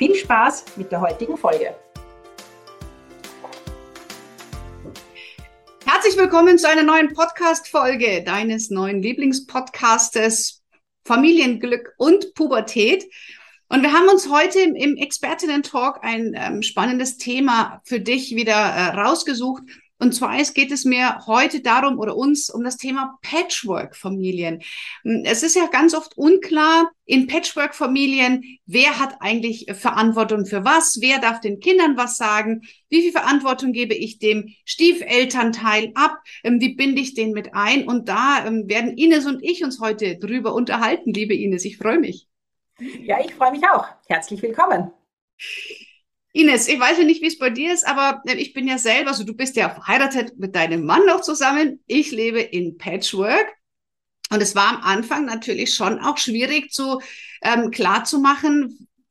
Viel Spaß mit der heutigen Folge. Herzlich willkommen zu einer neuen Podcast-Folge deines neuen Lieblingspodcastes Familienglück und Pubertät. Und wir haben uns heute im Expertinnen-Talk ein ähm, spannendes Thema für dich wieder äh, rausgesucht. Und zwar geht es mir heute darum oder uns um das Thema Patchwork-Familien. Hm, es ist ja ganz oft unklar in Patchwork-Familien, wer hat eigentlich Verantwortung für was, wer darf den Kindern was sagen, wie viel Verantwortung gebe ich dem Stiefelternteil ab, ähm, wie binde ich den mit ein. Und da ähm, werden Ines und ich uns heute drüber unterhalten, liebe Ines. Ich freue mich. Ja, ich freue mich auch. Herzlich willkommen. Ines, ich weiß ja nicht, wie es bei dir ist, aber äh, ich bin ja selber, also du bist ja verheiratet mit deinem Mann noch zusammen. Ich lebe in Patchwork. Und es war am Anfang natürlich schon auch schwierig zu ähm, klar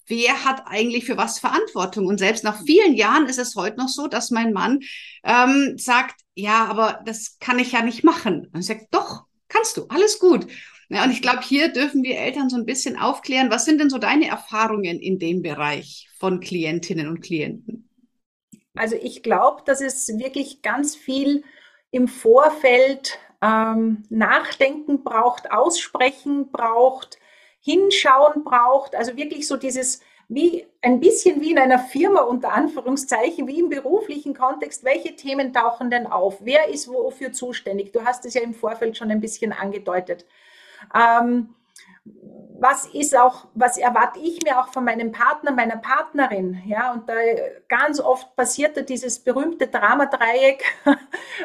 wer hat eigentlich für was Verantwortung. Und selbst nach vielen Jahren ist es heute noch so, dass mein Mann ähm, sagt, ja, aber das kann ich ja nicht machen. Und ich sage, doch, kannst du, alles gut. Ja, und ich glaube, hier dürfen wir Eltern so ein bisschen aufklären. Was sind denn so deine Erfahrungen in dem Bereich von Klientinnen und Klienten? Also ich glaube, dass es wirklich ganz viel im Vorfeld ähm, Nachdenken braucht, Aussprechen braucht, Hinschauen braucht. Also wirklich so dieses wie ein bisschen wie in einer Firma unter Anführungszeichen, wie im beruflichen Kontext, welche Themen tauchen denn auf? Wer ist wofür zuständig? Du hast es ja im Vorfeld schon ein bisschen angedeutet. Ähm, was ist auch, was erwarte ich mir auch von meinem Partner, meiner Partnerin? Ja, und da ganz oft passiert da dieses berühmte Dramadreieck,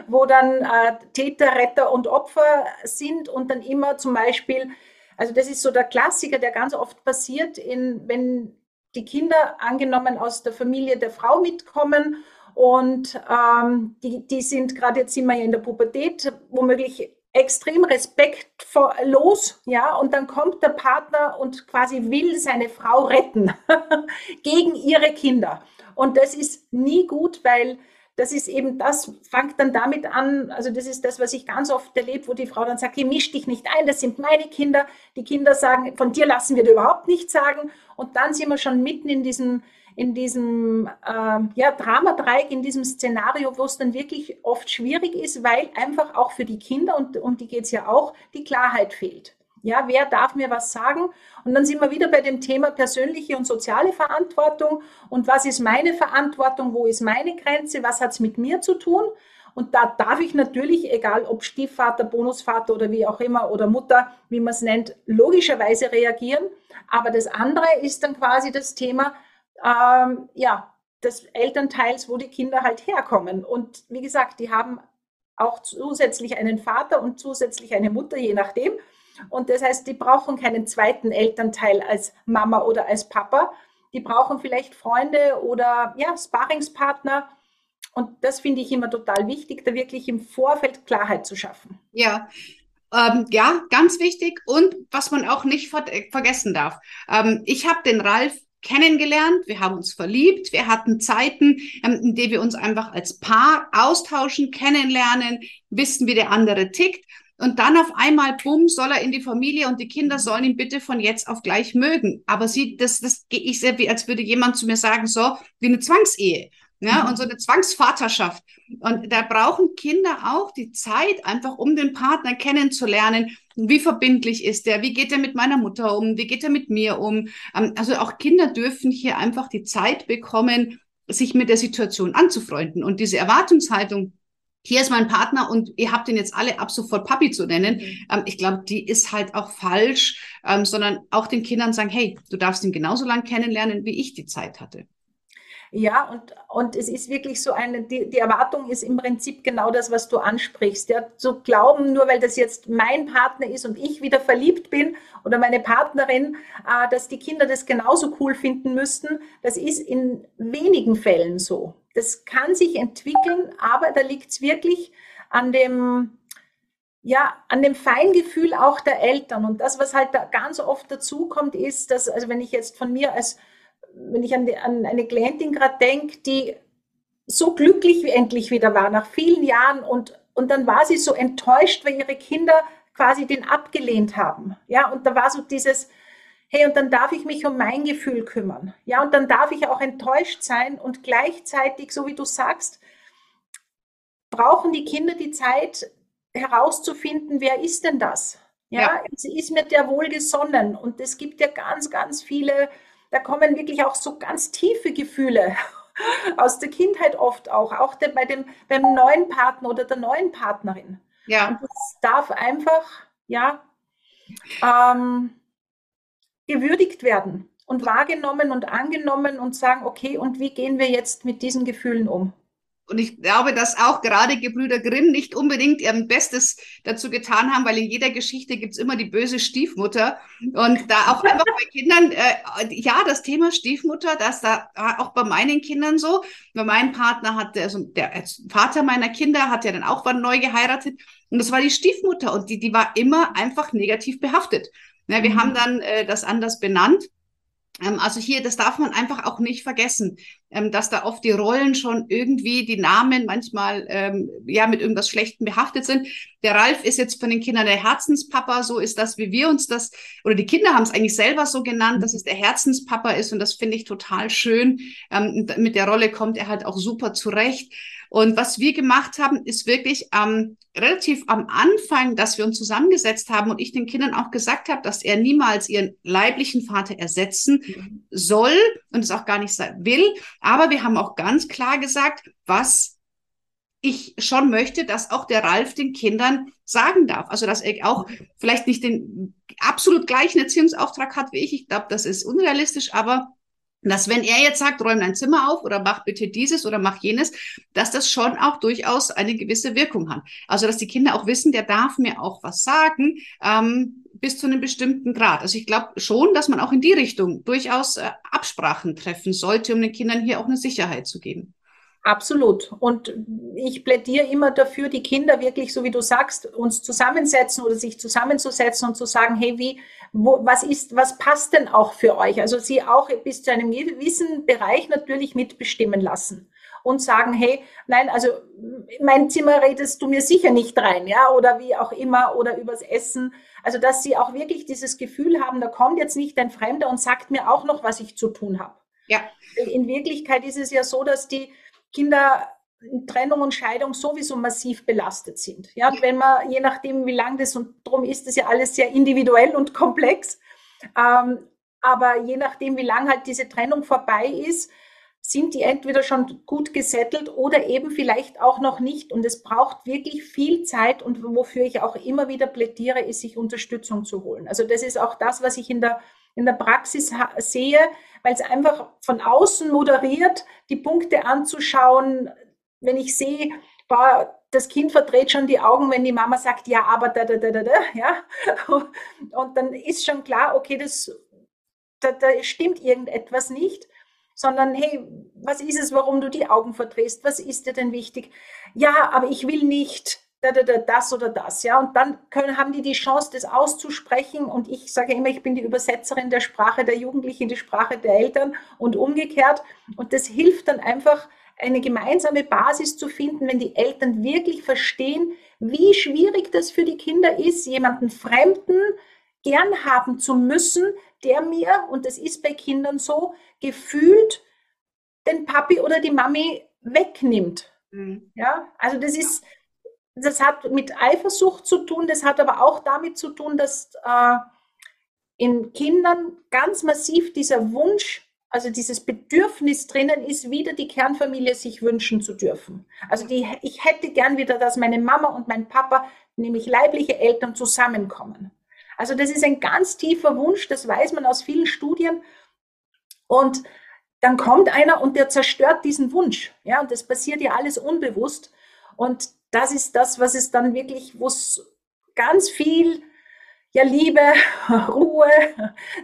wo dann äh, Täter, Retter und Opfer sind und dann immer zum Beispiel, also das ist so der Klassiker, der ganz oft passiert, in, wenn die Kinder angenommen aus der Familie der Frau mitkommen und ähm, die, die sind gerade jetzt ja in der Pubertät, womöglich extrem respektlos, ja, und dann kommt der Partner und quasi will seine Frau retten gegen ihre Kinder. Und das ist nie gut, weil das ist eben das, fängt dann damit an, also das ist das, was ich ganz oft erlebe, wo die Frau dann sagt, hey, misch dich nicht ein, das sind meine Kinder. Die Kinder sagen, von dir lassen wir dir überhaupt nichts sagen. Und dann sind wir schon mitten in diesem, in diesem äh, ja, Dramadreieck, in diesem Szenario, wo es dann wirklich oft schwierig ist, weil einfach auch für die Kinder, und um die geht es ja auch, die Klarheit fehlt. Ja, wer darf mir was sagen? Und dann sind wir wieder bei dem Thema persönliche und soziale Verantwortung. Und was ist meine Verantwortung? Wo ist meine Grenze? Was hat es mit mir zu tun? Und da darf ich natürlich, egal ob Stiefvater, Bonusvater oder wie auch immer oder Mutter, wie man es nennt, logischerweise reagieren. Aber das andere ist dann quasi das Thema, ähm, ja, des Elternteils, wo die Kinder halt herkommen. Und wie gesagt, die haben auch zusätzlich einen Vater und zusätzlich eine Mutter, je nachdem. Und das heißt, die brauchen keinen zweiten Elternteil als Mama oder als Papa. Die brauchen vielleicht Freunde oder ja, Sparingspartner. Und das finde ich immer total wichtig, da wirklich im Vorfeld Klarheit zu schaffen. Ja, ähm, ja, ganz wichtig. Und was man auch nicht ver vergessen darf. Ähm, ich habe den Ralf kennengelernt, wir haben uns verliebt, wir hatten Zeiten, ähm, in denen wir uns einfach als Paar austauschen, kennenlernen, wissen, wie der andere tickt. Und dann auf einmal, bumm, soll er in die Familie und die Kinder sollen ihn bitte von jetzt auf gleich mögen. Aber sie, das, das gehe ich sehr wie, als würde jemand zu mir sagen, so wie eine Zwangsehe. Ja, mhm. und so eine Zwangsvaterschaft. Und da brauchen Kinder auch die Zeit, einfach um den Partner kennenzulernen. Wie verbindlich ist der? Wie geht er mit meiner Mutter um? Wie geht er mit mir um? Ähm, also auch Kinder dürfen hier einfach die Zeit bekommen, sich mit der Situation anzufreunden. Und diese Erwartungshaltung, hier ist mein Partner und ihr habt ihn jetzt alle ab sofort Papi zu nennen. Mhm. Ähm, ich glaube, die ist halt auch falsch, ähm, sondern auch den Kindern sagen, hey, du darfst ihn genauso lang kennenlernen, wie ich die Zeit hatte. Ja, und, und es ist wirklich so eine, die, die Erwartung ist im Prinzip genau das, was du ansprichst. Ja, zu glauben, nur weil das jetzt mein Partner ist und ich wieder verliebt bin oder meine Partnerin, äh, dass die Kinder das genauso cool finden müssten, das ist in wenigen Fällen so. Das kann sich entwickeln, aber da liegt es wirklich an dem, ja, an dem Feingefühl auch der Eltern. Und das, was halt da ganz oft dazu kommt, ist, dass, also wenn ich jetzt von mir als wenn ich an, die, an eine Klientin gerade denke, die so glücklich wie endlich wieder war, nach vielen Jahren und, und dann war sie so enttäuscht, weil ihre Kinder quasi den abgelehnt haben. Ja, und da war so dieses, hey, und dann darf ich mich um mein Gefühl kümmern. Ja, und dann darf ich auch enttäuscht sein und gleichzeitig, so wie du sagst, brauchen die Kinder die Zeit herauszufinden, wer ist denn das? Ja, ja. sie ist mir der wohlgesonnen und es gibt ja ganz, ganz viele da kommen wirklich auch so ganz tiefe Gefühle aus der Kindheit oft auch, auch der, bei dem, beim neuen Partner oder der neuen Partnerin. Ja. Und das darf einfach, ja, ähm, gewürdigt werden und wahrgenommen und angenommen und sagen, okay, und wie gehen wir jetzt mit diesen Gefühlen um? Und ich glaube, dass auch gerade Gebrüder Grimm nicht unbedingt ihr Bestes dazu getan haben, weil in jeder Geschichte gibt's immer die böse Stiefmutter. Und da auch einfach bei Kindern, äh, ja, das Thema Stiefmutter, das da auch bei meinen Kindern so. Bei meinem Partner hat der, also der Vater meiner Kinder hat ja dann auch wann neu geheiratet. Und das war die Stiefmutter. Und die, die war immer einfach negativ behaftet. Ja, wir mhm. haben dann äh, das anders benannt. Ähm, also hier, das darf man einfach auch nicht vergessen, ähm, dass da oft die Rollen schon irgendwie, die Namen manchmal ähm, ja mit irgendwas Schlechtem behaftet sind. Der Ralf ist jetzt von den Kindern der Herzenspapa, so ist das, wie wir uns das, oder die Kinder haben es eigentlich selber so genannt, dass es der Herzenspapa ist und das finde ich total schön. Ähm, mit der Rolle kommt er halt auch super zurecht. Und was wir gemacht haben, ist wirklich ähm, relativ am Anfang, dass wir uns zusammengesetzt haben und ich den Kindern auch gesagt habe, dass er niemals ihren leiblichen Vater ersetzen mhm. soll und es auch gar nicht will. Aber wir haben auch ganz klar gesagt, was ich schon möchte, dass auch der Ralf den Kindern sagen darf. Also, dass er auch vielleicht nicht den absolut gleichen Erziehungsauftrag hat wie ich. Ich glaube, das ist unrealistisch, aber dass wenn er jetzt sagt, räum dein Zimmer auf oder mach bitte dieses oder mach jenes, dass das schon auch durchaus eine gewisse Wirkung hat. Also dass die Kinder auch wissen, der darf mir auch was sagen, ähm, bis zu einem bestimmten Grad. Also ich glaube schon, dass man auch in die Richtung durchaus äh, Absprachen treffen sollte, um den Kindern hier auch eine Sicherheit zu geben. Absolut. Und ich plädiere immer dafür, die Kinder wirklich, so wie du sagst, uns zusammensetzen oder sich zusammenzusetzen und zu sagen, hey, wie, wo, was ist, was passt denn auch für euch? Also sie auch bis zu einem gewissen Bereich natürlich mitbestimmen lassen und sagen, hey, nein, also mein Zimmer redest du mir sicher nicht rein, ja, oder wie auch immer, oder übers Essen. Also, dass sie auch wirklich dieses Gefühl haben, da kommt jetzt nicht ein Fremder und sagt mir auch noch, was ich zu tun habe. Ja. In Wirklichkeit ist es ja so, dass die Kinder in Trennung und Scheidung sowieso massiv belastet sind. Ja, wenn man, je nachdem, wie lang das und darum ist das ja alles sehr individuell und komplex. Ähm, aber je nachdem, wie lang halt diese Trennung vorbei ist, sind die entweder schon gut gesettelt oder eben vielleicht auch noch nicht. Und es braucht wirklich viel Zeit und wofür ich auch immer wieder plädiere, ist, sich Unterstützung zu holen. Also das ist auch das, was ich in der, in der Praxis sehe, weil es einfach von außen moderiert, die Punkte anzuschauen. Wenn ich sehe, boah, das Kind verdreht schon die Augen, wenn die Mama sagt, ja, aber da, da, da, da, da, ja. Und dann ist schon klar, okay, das, da, da stimmt irgendetwas nicht sondern hey, was ist es, warum du die Augen verdrehst? Was ist dir denn wichtig? Ja, aber ich will nicht das oder das, ja. Und dann können, haben die die Chance, das auszusprechen. Und ich sage immer, ich bin die Übersetzerin der Sprache der Jugendlichen die Sprache der Eltern und umgekehrt. Und das hilft dann einfach, eine gemeinsame Basis zu finden, wenn die Eltern wirklich verstehen, wie schwierig das für die Kinder ist, jemanden Fremden gern haben zu müssen, der mir, und das ist bei Kindern so, gefühlt den Papi oder die Mami wegnimmt. Mhm. Ja, also das ist, das hat mit Eifersucht zu tun, das hat aber auch damit zu tun, dass äh, in Kindern ganz massiv dieser Wunsch, also dieses Bedürfnis drinnen ist, wieder die Kernfamilie sich wünschen zu dürfen. Also die, ich hätte gern wieder, dass meine Mama und mein Papa, nämlich leibliche Eltern, zusammenkommen. Also das ist ein ganz tiefer Wunsch, das weiß man aus vielen Studien. Und dann kommt einer und der zerstört diesen Wunsch. Ja, und das passiert ja alles unbewusst. Und das ist das, was es dann wirklich, wo es ganz viel ja, Liebe, Ruhe,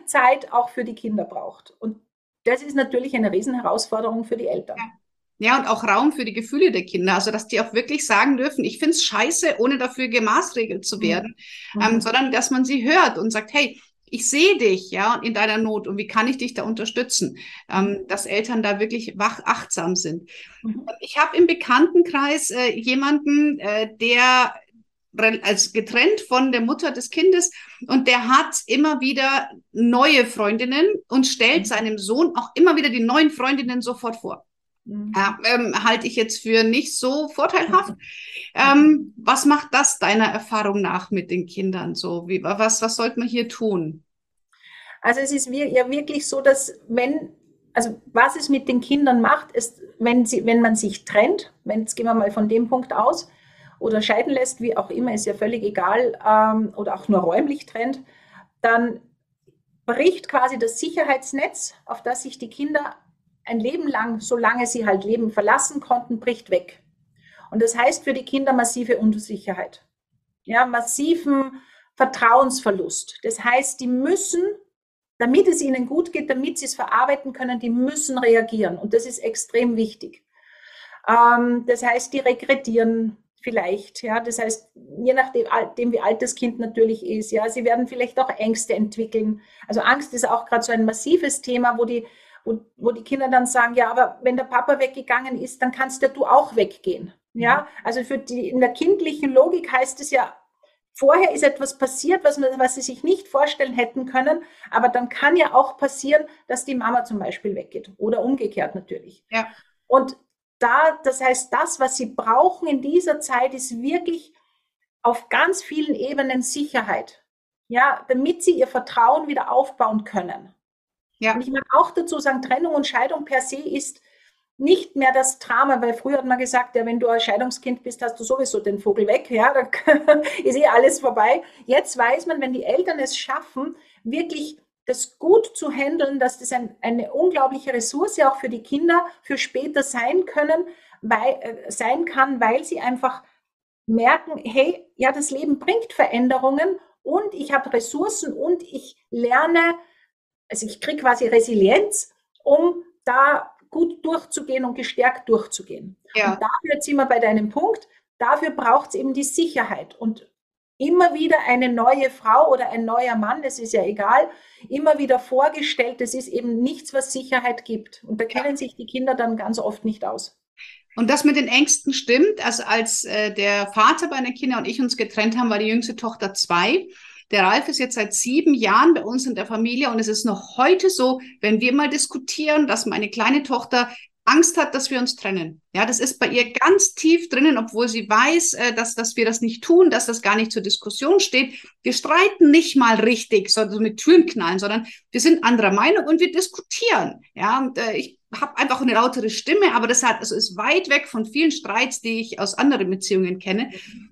Zeit auch für die Kinder braucht. Und das ist natürlich eine Riesenherausforderung für die Eltern. Ja. Ja, und auch Raum für die Gefühle der Kinder. Also, dass die auch wirklich sagen dürfen, ich finde es scheiße, ohne dafür gemaßregelt zu mhm. werden, mhm. ähm, sondern dass man sie hört und sagt, hey, ich sehe dich, ja, in deiner Not und wie kann ich dich da unterstützen, ähm, dass Eltern da wirklich wach achtsam sind. Mhm. Ich habe im Bekanntenkreis äh, jemanden, äh, der als getrennt von der Mutter des Kindes und der hat immer wieder neue Freundinnen und stellt mhm. seinem Sohn auch immer wieder die neuen Freundinnen sofort vor. Mhm. Ja, ähm, halte ich jetzt für nicht so vorteilhaft. Ähm, was macht das deiner Erfahrung nach mit den Kindern so? Wie, was, was sollte man hier tun? Also es ist ja wirklich so, dass wenn, also was es mit den Kindern macht, ist, wenn, sie, wenn man sich trennt, wenn, jetzt gehen wir mal von dem Punkt aus, oder scheiden lässt, wie auch immer, ist ja völlig egal, ähm, oder auch nur räumlich trennt, dann bricht quasi das Sicherheitsnetz, auf das sich die Kinder ein Leben lang, solange sie halt Leben verlassen konnten, bricht weg. Und das heißt für die Kinder massive Unsicherheit. Ja, massiven Vertrauensverlust. Das heißt, die müssen, damit es ihnen gut geht, damit sie es verarbeiten können, die müssen reagieren. Und das ist extrem wichtig. Ähm, das heißt, die regredieren vielleicht, ja, das heißt, je nachdem, wie alt das Kind natürlich ist, ja, sie werden vielleicht auch Ängste entwickeln. Also Angst ist auch gerade so ein massives Thema, wo die wo, wo die Kinder dann sagen, ja, aber wenn der Papa weggegangen ist, dann kannst ja du auch weggehen. Ja, mhm. also für die, in der kindlichen Logik heißt es ja, vorher ist etwas passiert, was, was sie sich nicht vorstellen hätten können, aber dann kann ja auch passieren, dass die Mama zum Beispiel weggeht oder umgekehrt natürlich. Ja. Und da, das heißt, das, was sie brauchen in dieser Zeit, ist wirklich auf ganz vielen Ebenen Sicherheit. Ja, damit sie ihr Vertrauen wieder aufbauen können. Ja. Und ich mag auch dazu sagen, Trennung und Scheidung per se ist nicht mehr das Drama, weil früher hat man gesagt, ja, wenn du ein Scheidungskind bist, hast du sowieso den Vogel weg, ja, da ist eh alles vorbei. Jetzt weiß man, wenn die Eltern es schaffen, wirklich das gut zu handeln, dass das ein, eine unglaubliche Ressource auch für die Kinder für später sein können, weil, äh, sein kann, weil sie einfach merken, hey, ja, das Leben bringt Veränderungen und ich habe Ressourcen und ich lerne also ich kriege quasi Resilienz, um da gut durchzugehen und gestärkt durchzugehen. Ja. Und dafür sind wir bei deinem Punkt, dafür braucht es eben die Sicherheit. Und immer wieder eine neue Frau oder ein neuer Mann, das ist ja egal, immer wieder vorgestellt, das ist eben nichts, was Sicherheit gibt. Und da kennen ja. sich die Kinder dann ganz oft nicht aus. Und das mit den Ängsten stimmt. Also als äh, der Vater bei den Kindern und ich uns getrennt haben, war die jüngste Tochter zwei. Der Ralf ist jetzt seit sieben Jahren bei uns in der Familie und es ist noch heute so, wenn wir mal diskutieren, dass meine kleine Tochter Angst hat, dass wir uns trennen. Ja, das ist bei ihr ganz tief drinnen, obwohl sie weiß, äh, dass, dass wir das nicht tun, dass das gar nicht zur Diskussion steht. Wir streiten nicht mal richtig, so mit Türen knallen, sondern wir sind anderer Meinung und wir diskutieren. Ja, und äh, ich habe einfach eine lautere Stimme, aber das hat, also ist weit weg von vielen Streits, die ich aus anderen Beziehungen kenne.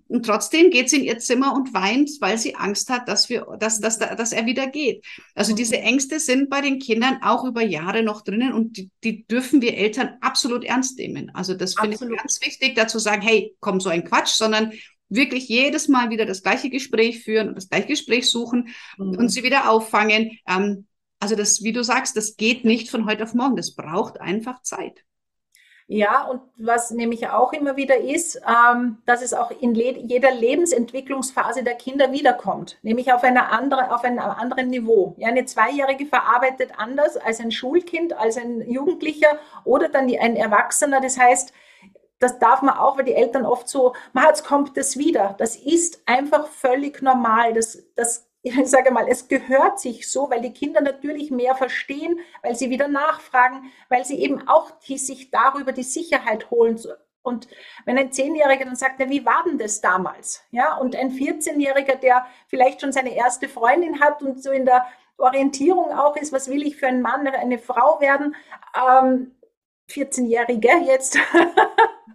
Und trotzdem geht sie in ihr Zimmer und weint, weil sie Angst hat, dass wir, dass, dass, dass er wieder geht. Also diese Ängste sind bei den Kindern auch über Jahre noch drinnen und die, die dürfen wir Eltern absolut ernst nehmen. Also das finde ich ganz wichtig, dazu sagen, hey, komm, so ein Quatsch, sondern wirklich jedes Mal wieder das gleiche Gespräch führen und das gleiche Gespräch suchen mhm. und sie wieder auffangen. Ähm, also das, wie du sagst, das geht nicht von heute auf morgen. Das braucht einfach Zeit. Ja, und was nämlich auch immer wieder ist, ähm, dass es auch in jeder Lebensentwicklungsphase der Kinder wiederkommt, nämlich auf, einer andere, auf einem anderen Niveau. Ja, eine Zweijährige verarbeitet anders als ein Schulkind, als ein Jugendlicher oder dann ein Erwachsener. Das heißt, das darf man auch, weil die Eltern oft so, jetzt kommt das wieder. Das ist einfach völlig normal. Das, das ich sage mal, es gehört sich so, weil die Kinder natürlich mehr verstehen, weil sie wieder nachfragen, weil sie eben auch die, sich darüber die Sicherheit holen. Und wenn ein Zehnjähriger dann sagt, ja, wie war denn das damals? Ja, und ein 14-Jähriger, der vielleicht schon seine erste Freundin hat und so in der Orientierung auch ist, was will ich für einen Mann oder eine Frau werden? Ähm, 14-Jährige jetzt.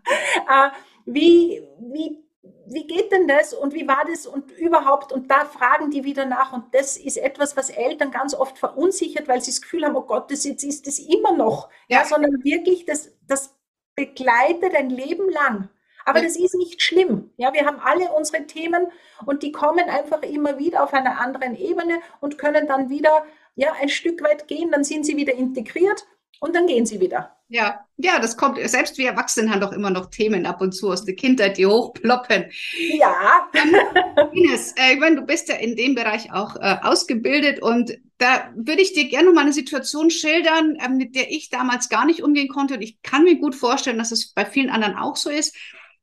äh, wie, wie wie geht denn das und wie war das und überhaupt und da fragen die wieder nach und das ist etwas, was Eltern ganz oft verunsichert, weil sie das Gefühl haben, oh Gott, das jetzt ist das immer noch, ja, ja sondern wirklich das, das begleitet ein Leben lang. Aber ja. das ist nicht schlimm. Ja, wir haben alle unsere Themen und die kommen einfach immer wieder auf einer anderen Ebene und können dann wieder ja ein Stück weit gehen, dann sind sie wieder integriert und dann gehen sie wieder. Ja, ja, das kommt, selbst wir Erwachsenen haben doch immer noch Themen ab und zu aus der Kindheit, die hochploppen. Ja. Ines, äh, ich meine, du bist ja in dem Bereich auch äh, ausgebildet und da würde ich dir gerne mal eine Situation schildern, äh, mit der ich damals gar nicht umgehen konnte und ich kann mir gut vorstellen, dass es bei vielen anderen auch so ist.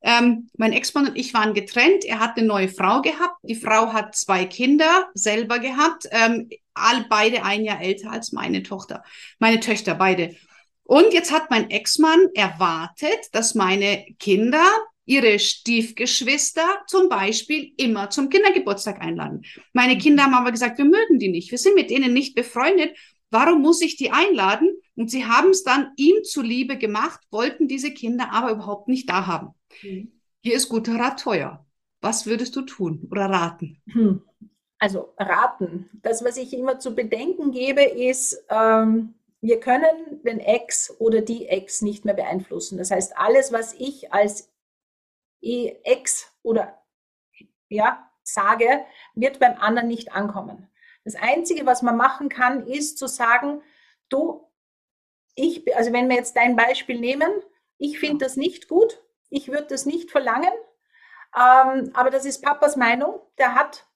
Ähm, mein Ex-Mann und ich waren getrennt. Er hat eine neue Frau gehabt. Die Frau hat zwei Kinder selber gehabt. Ähm, all, beide ein Jahr älter als meine Tochter. Meine Töchter, beide. Und jetzt hat mein Ex-Mann erwartet, dass meine Kinder ihre Stiefgeschwister zum Beispiel immer zum Kindergeburtstag einladen. Meine Kinder haben aber gesagt, wir mögen die nicht. Wir sind mit denen nicht befreundet. Warum muss ich die einladen? Und sie haben es dann ihm zuliebe gemacht, wollten diese Kinder aber überhaupt nicht da haben. Mhm. Hier ist guter Rat teuer. Was würdest du tun oder raten? Hm. Also raten. Das, was ich immer zu bedenken gebe, ist, ähm, wir können den Ex oder die Ex nicht mehr beeinflussen. Das heißt, alles, was ich als Ex oder ja, sage, wird beim anderen nicht ankommen. Das Einzige, was man machen kann, ist zu sagen, du, ich, also wenn wir jetzt dein Beispiel nehmen, ich finde das nicht gut, ich würde das nicht verlangen, ähm, aber das ist Papas Meinung, der hat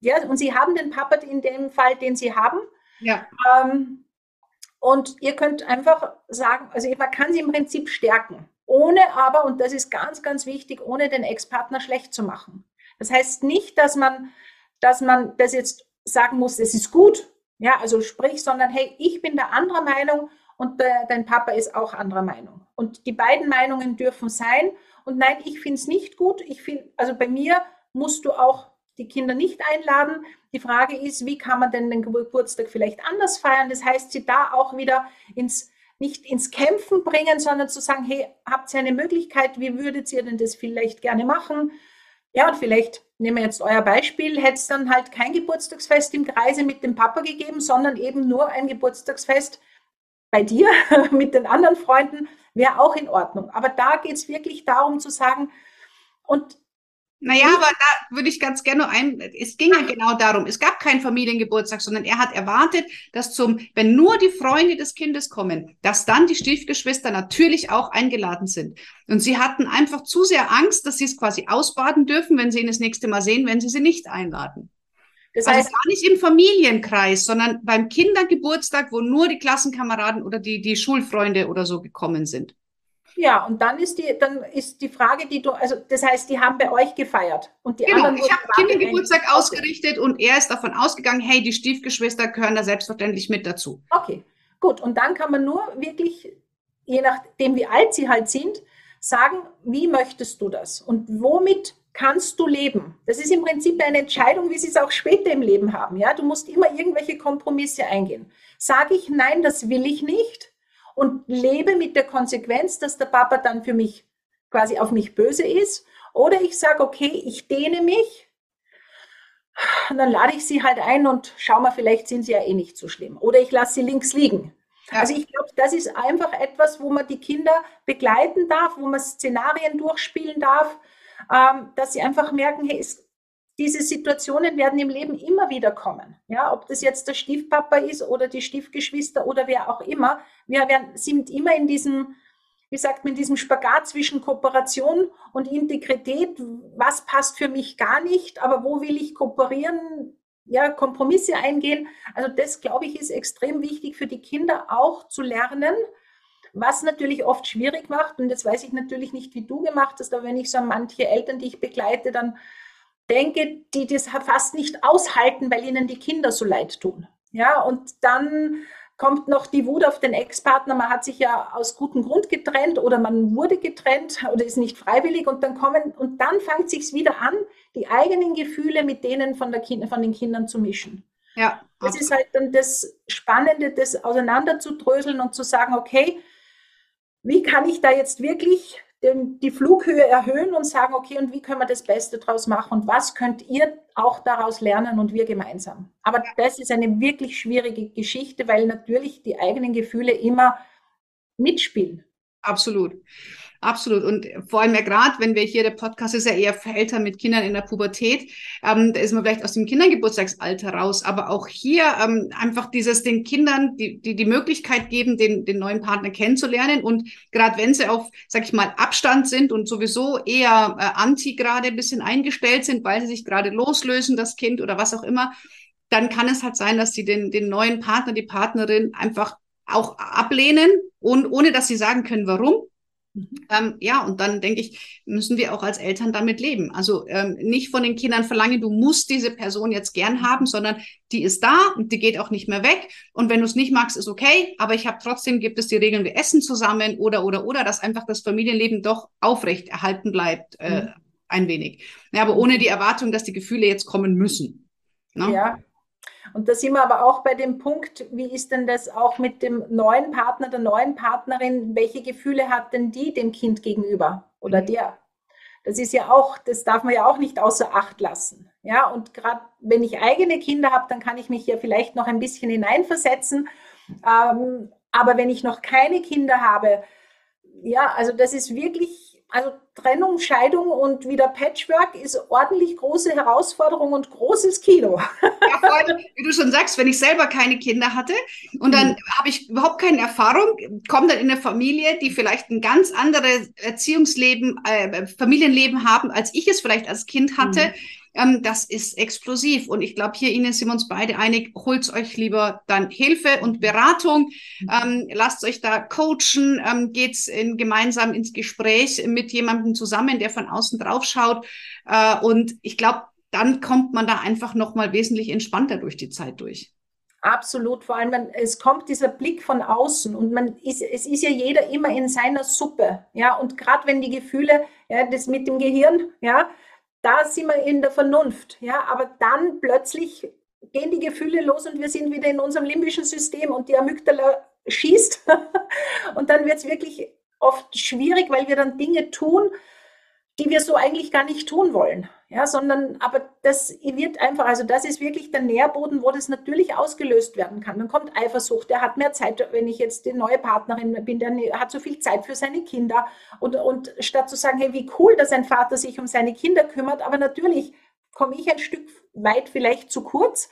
ja, und Sie haben den Papa in dem Fall, den Sie haben. Ja. Ähm, und ihr könnt einfach sagen, also man kann sie im Prinzip stärken, ohne aber, und das ist ganz, ganz wichtig, ohne den Ex-Partner schlecht zu machen. Das heißt nicht, dass man, dass man das jetzt sagen muss, es ist gut, ja, also sprich, sondern hey, ich bin der anderer Meinung und der, dein Papa ist auch anderer Meinung. Und die beiden Meinungen dürfen sein. Und nein, ich finde es nicht gut. Ich finde, also bei mir musst du auch die Kinder nicht einladen. Die Frage ist, wie kann man denn den Geburtstag vielleicht anders feiern? Das heißt, sie da auch wieder ins nicht ins Kämpfen bringen, sondern zu sagen, hey, habt ihr eine Möglichkeit, wie würdet ihr denn das vielleicht gerne machen? Ja, und vielleicht nehmen wir jetzt euer Beispiel, hätte es dann halt kein Geburtstagsfest im Kreise mit dem Papa gegeben, sondern eben nur ein Geburtstagsfest bei dir mit den anderen Freunden, wäre auch in Ordnung. Aber da geht es wirklich darum zu sagen, und naja, aber da würde ich ganz gerne ein, es ging ja genau darum, es gab keinen Familiengeburtstag, sondern er hat erwartet, dass zum, wenn nur die Freunde des Kindes kommen, dass dann die Stiefgeschwister natürlich auch eingeladen sind. Und sie hatten einfach zu sehr Angst, dass sie es quasi ausbaden dürfen, wenn sie ihn das nächste Mal sehen, wenn sie sie nicht einladen. Das also heißt, also gar nicht im Familienkreis, sondern beim Kindergeburtstag, wo nur die Klassenkameraden oder die, die Schulfreunde oder so gekommen sind. Ja, und dann ist die, dann ist die Frage, die du, also das heißt, die haben bei euch gefeiert und die genau, anderen. Ich habe Kindergeburtstag ausgerichtet und er ist davon ausgegangen, hey, die Stiefgeschwister gehören da selbstverständlich mit dazu. Okay, gut. Und dann kann man nur wirklich, je nachdem, wie alt sie halt sind, sagen, wie möchtest du das und womit kannst du leben? Das ist im Prinzip eine Entscheidung, wie sie es auch später im Leben haben. Ja, du musst immer irgendwelche Kompromisse eingehen. Sage ich nein, das will ich nicht und lebe mit der Konsequenz, dass der Papa dann für mich quasi auf mich böse ist. Oder ich sage, okay, ich dehne mich, und dann lade ich sie halt ein und schau mal, vielleicht sind sie ja eh nicht so schlimm. Oder ich lasse sie links liegen. Ja. Also ich glaube, das ist einfach etwas, wo man die Kinder begleiten darf, wo man Szenarien durchspielen darf, ähm, dass sie einfach merken, hey, es diese Situationen werden im Leben immer wieder kommen. Ja, ob das jetzt der Stiefpapa ist oder die Stiefgeschwister oder wer auch immer. Wir werden, sind immer in diesem, wie sagt man, in diesem Spagat zwischen Kooperation und Integrität. Was passt für mich gar nicht, aber wo will ich kooperieren? Ja, Kompromisse eingehen. Also das, glaube ich, ist extrem wichtig für die Kinder auch zu lernen. Was natürlich oft schwierig macht, und das weiß ich natürlich nicht, wie du gemacht hast, aber wenn ich so an manche Eltern, die ich begleite, dann denke, die das fast nicht aushalten, weil ihnen die Kinder so leid tun. Ja, und dann kommt noch die Wut auf den Ex-Partner. Man hat sich ja aus gutem Grund getrennt oder man wurde getrennt oder ist nicht freiwillig und dann kommen und dann fängt sich's wieder an, die eigenen Gefühle mit denen von, der kind, von den Kindern zu mischen. Ja. Das ist halt dann das Spannende, das auseinanderzudröseln und zu sagen, okay, wie kann ich da jetzt wirklich den, die Flughöhe erhöhen und sagen, okay, und wie können wir das Beste daraus machen und was könnt ihr auch daraus lernen und wir gemeinsam. Aber das ist eine wirklich schwierige Geschichte, weil natürlich die eigenen Gefühle immer mitspielen. Absolut. Absolut. Und vor allem ja gerade, wenn wir hier, der Podcast ist ja eher für Eltern mit Kindern in der Pubertät, ähm, da ist man vielleicht aus dem Kindergeburtstagsalter raus, aber auch hier ähm, einfach dieses den Kindern die, die, die Möglichkeit geben, den, den neuen Partner kennenzulernen. Und gerade wenn sie auf, sag ich mal, Abstand sind und sowieso eher äh, anti gerade ein bisschen eingestellt sind, weil sie sich gerade loslösen, das Kind oder was auch immer, dann kann es halt sein, dass sie den, den neuen Partner, die Partnerin einfach auch ablehnen und ohne dass sie sagen können, warum. Mhm. Ähm, ja, und dann denke ich, müssen wir auch als Eltern damit leben. Also ähm, nicht von den Kindern verlangen, du musst diese Person jetzt gern haben, sondern die ist da und die geht auch nicht mehr weg. Und wenn du es nicht magst, ist okay. Aber ich habe trotzdem, gibt es die Regeln, wir essen zusammen oder, oder, oder, dass einfach das Familienleben doch aufrecht erhalten bleibt, äh, mhm. ein wenig. Ja, aber ohne die Erwartung, dass die Gefühle jetzt kommen müssen. Ne? Ja, und da sind wir aber auch bei dem Punkt, wie ist denn das auch mit dem neuen Partner, der neuen Partnerin? Welche Gefühle hat denn die dem Kind gegenüber oder mhm. der? Das ist ja auch, das darf man ja auch nicht außer Acht lassen. Ja, und gerade wenn ich eigene Kinder habe, dann kann ich mich ja vielleicht noch ein bisschen hineinversetzen. Ähm, aber wenn ich noch keine Kinder habe, ja, also das ist wirklich also Trennung, Scheidung und wieder Patchwork ist ordentlich große Herausforderung und großes Kino. Ja, vor allem, wie du schon sagst, wenn ich selber keine Kinder hatte und dann mhm. habe ich überhaupt keine Erfahrung, komme dann in eine Familie, die vielleicht ein ganz anderes Erziehungsleben, äh, Familienleben haben, als ich es vielleicht als Kind hatte. Mhm ähm, das ist explosiv. Und ich glaube, hier, Ines, sind wir uns beide einig, holt euch lieber dann Hilfe und Beratung, ähm, lasst euch da coachen, ähm, geht's in, gemeinsam ins Gespräch mit jemandem zusammen, der von außen drauf schaut. Äh, und ich glaube, dann kommt man da einfach nochmal wesentlich entspannter durch die Zeit durch. Absolut, vor allem, man, es kommt dieser Blick von außen und man ist, es ist ja jeder immer in seiner Suppe, ja, und gerade wenn die Gefühle, ja, das mit dem Gehirn, ja, da sind wir in der Vernunft. Ja, aber dann plötzlich gehen die Gefühle los und wir sind wieder in unserem limbischen System und die Amygdala schießt. und dann wird es wirklich oft schwierig, weil wir dann Dinge tun, die wir so eigentlich gar nicht tun wollen. Ja, sondern, aber das wird einfach, also das ist wirklich der Nährboden, wo das natürlich ausgelöst werden kann. Dann kommt Eifersucht, der hat mehr Zeit, wenn ich jetzt die neue Partnerin bin, der hat so viel Zeit für seine Kinder. Und, und statt zu sagen, hey, wie cool, dass ein Vater sich um seine Kinder kümmert, aber natürlich komme ich ein Stück weit vielleicht zu kurz.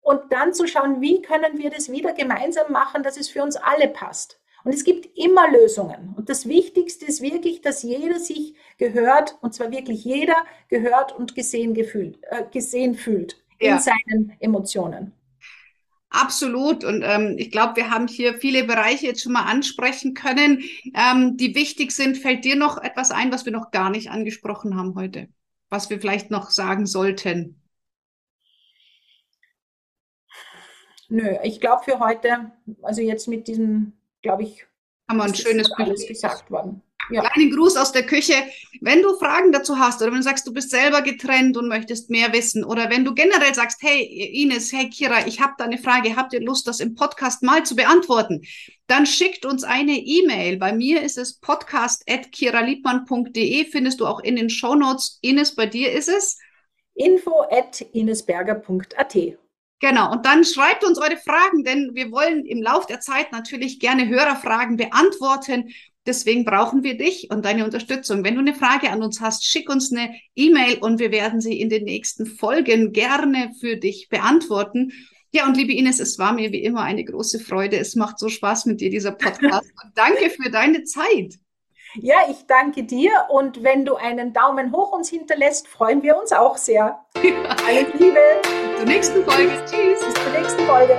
Und dann zu schauen, wie können wir das wieder gemeinsam machen, dass es für uns alle passt. Und es gibt immer Lösungen. Und das Wichtigste ist wirklich, dass jeder sich gehört, und zwar wirklich jeder gehört und gesehen, gefühlt, äh, gesehen fühlt ja. in seinen Emotionen. Absolut. Und ähm, ich glaube, wir haben hier viele Bereiche jetzt schon mal ansprechen können, ähm, die wichtig sind. Fällt dir noch etwas ein, was wir noch gar nicht angesprochen haben heute? Was wir vielleicht noch sagen sollten? Nö, ich glaube für heute, also jetzt mit diesem glaube ich, haben wir ein schönes alles gesagt worden. Ja. Kleinen Gruß aus der Küche. Wenn du Fragen dazu hast oder wenn du sagst, du bist selber getrennt und möchtest mehr wissen oder wenn du generell sagst, hey Ines, hey Kira, ich habe da eine Frage, habt ihr Lust, das im Podcast mal zu beantworten? Dann schickt uns eine E-Mail. Bei mir ist es podcast.kiraliebmann.de, findest du auch in den Shownotes. Ines, bei dir ist es? info at inesberger.at. Genau, und dann schreibt uns eure Fragen, denn wir wollen im Lauf der Zeit natürlich gerne Hörerfragen beantworten. Deswegen brauchen wir dich und deine Unterstützung. Wenn du eine Frage an uns hast, schick uns eine E-Mail und wir werden sie in den nächsten Folgen gerne für dich beantworten. Ja, und liebe Ines, es war mir wie immer eine große Freude. Es macht so Spaß mit dir, dieser Podcast. Und danke für deine Zeit. Ja, ich danke dir und wenn du einen Daumen hoch uns hinterlässt, freuen wir uns auch sehr. Alles Liebe. Zur nächsten Folge. Tschüss. Bis zur nächsten Folge.